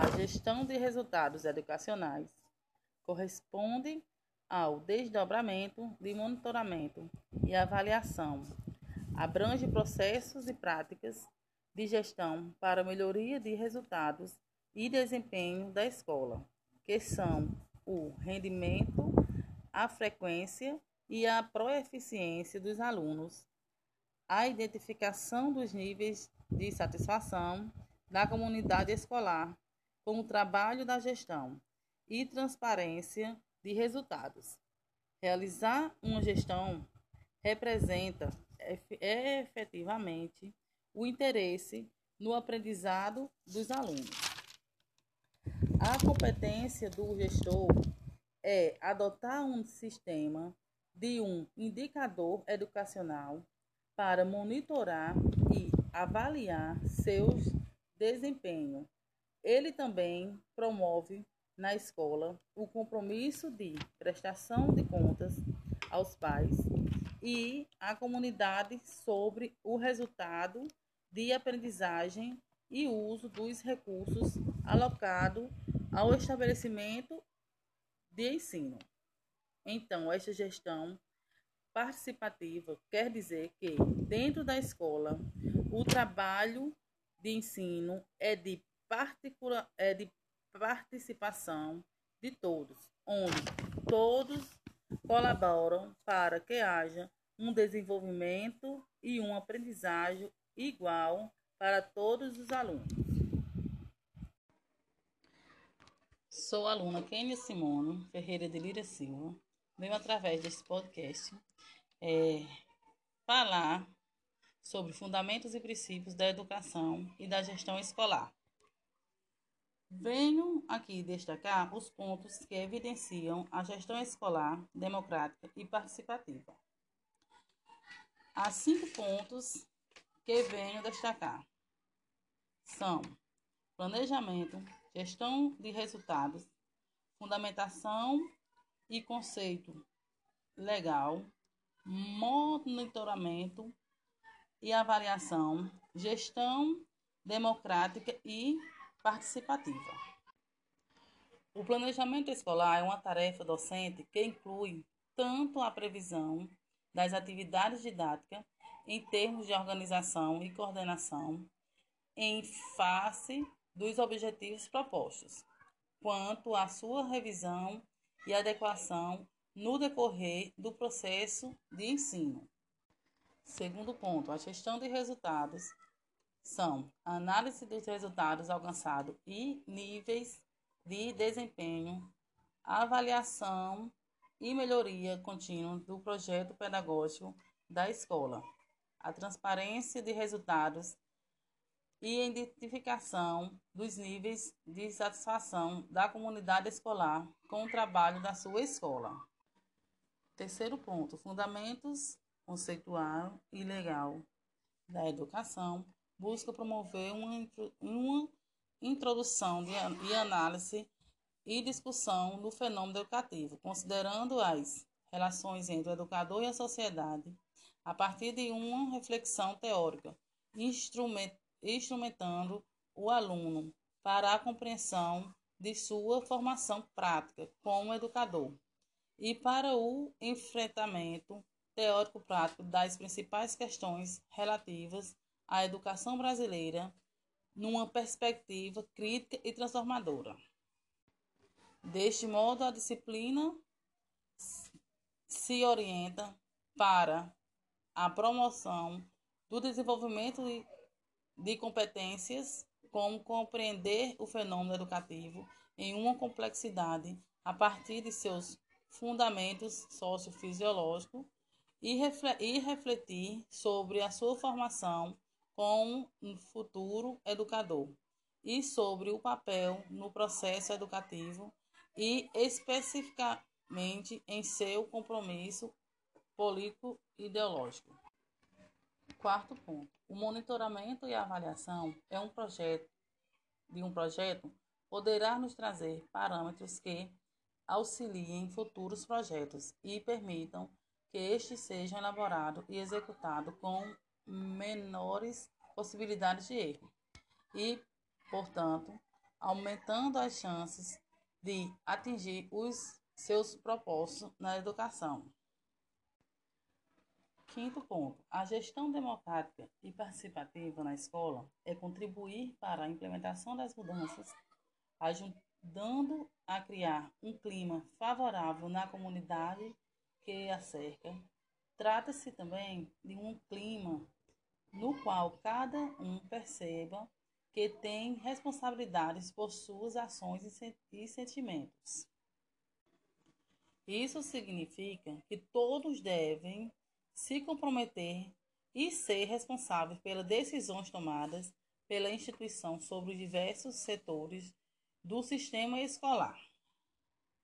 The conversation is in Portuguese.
A gestão de resultados educacionais corresponde ao desdobramento de monitoramento e avaliação. Abrange processos e práticas de gestão para melhoria de resultados e desempenho da escola, que são o rendimento, a frequência e a proeficiência dos alunos, a identificação dos níveis de satisfação da comunidade escolar com o trabalho da gestão e transparência de resultados. Realizar uma gestão representa efetivamente o interesse no aprendizado dos alunos. A competência do gestor é adotar um sistema de um indicador educacional para monitorar e avaliar seus desempenho. Ele também promove na escola o compromisso de prestação de contas aos pais e à comunidade sobre o resultado de aprendizagem e uso dos recursos alocados ao estabelecimento de ensino. Então, esta gestão participativa quer dizer que, dentro da escola, o trabalho de ensino é de, particular, é de participação de todos, onde todos colaboram para que haja um desenvolvimento e uma aprendizagem igual para todos os alunos. Sou a aluna Kênia Simono Ferreira de Lira Silva. Venho através desse podcast é, falar sobre fundamentos e princípios da educação e da gestão escolar. Venho aqui destacar os pontos que evidenciam a gestão escolar democrática e participativa. Há cinco pontos que venho destacar. São planejamento, gestão de resultados, fundamentação e conceito legal, monitoramento e avaliação, gestão democrática e participativa. O planejamento escolar é uma tarefa docente que inclui tanto a previsão das atividades didáticas em termos de organização e coordenação em face dos objetivos propostos, quanto a sua revisão e adequação no decorrer do processo de ensino. Segundo ponto, a gestão de resultados são análise dos resultados alcançados e níveis de desempenho, avaliação e melhoria contínua do projeto pedagógico da escola, a transparência de resultados e identificação dos níveis de satisfação da comunidade escolar com o trabalho da sua escola. Terceiro ponto: fundamentos conceitual e legal da educação busca promover uma, uma introdução de, e análise e discussão do fenômeno educativo, considerando as relações entre o educador e a sociedade, a partir de uma reflexão teórica, instrument, instrumentando o aluno para a compreensão de sua formação prática como educador e para o enfrentamento teórico-prático das principais questões relativas à educação brasileira numa perspectiva crítica e transformadora. Deste modo, a disciplina se orienta para a promoção do desenvolvimento de competências, como compreender o fenômeno educativo em uma complexidade a partir de seus fundamentos sociofisiológicos e refletir sobre a sua formação como um futuro educador e sobre o papel no processo educativo e especificamente em seu compromisso político ideológico. Quarto ponto. O monitoramento e avaliação é um projeto de um projeto poderá nos trazer parâmetros que auxiliem futuros projetos e permitam que este seja elaborado e executado com menores possibilidades de erro e, portanto, aumentando as chances de atingir os seus propósitos na educação. Quinto ponto: a gestão democrática e participativa na escola é contribuir para a implementação das mudanças, ajudando a criar um clima favorável na comunidade que a cerca. Trata-se também de um clima no qual cada um perceba que tem responsabilidades por suas ações e sentimentos. Isso significa que todos devem se comprometer e ser responsáveis pelas decisões tomadas pela instituição sobre os diversos setores do sistema escolar.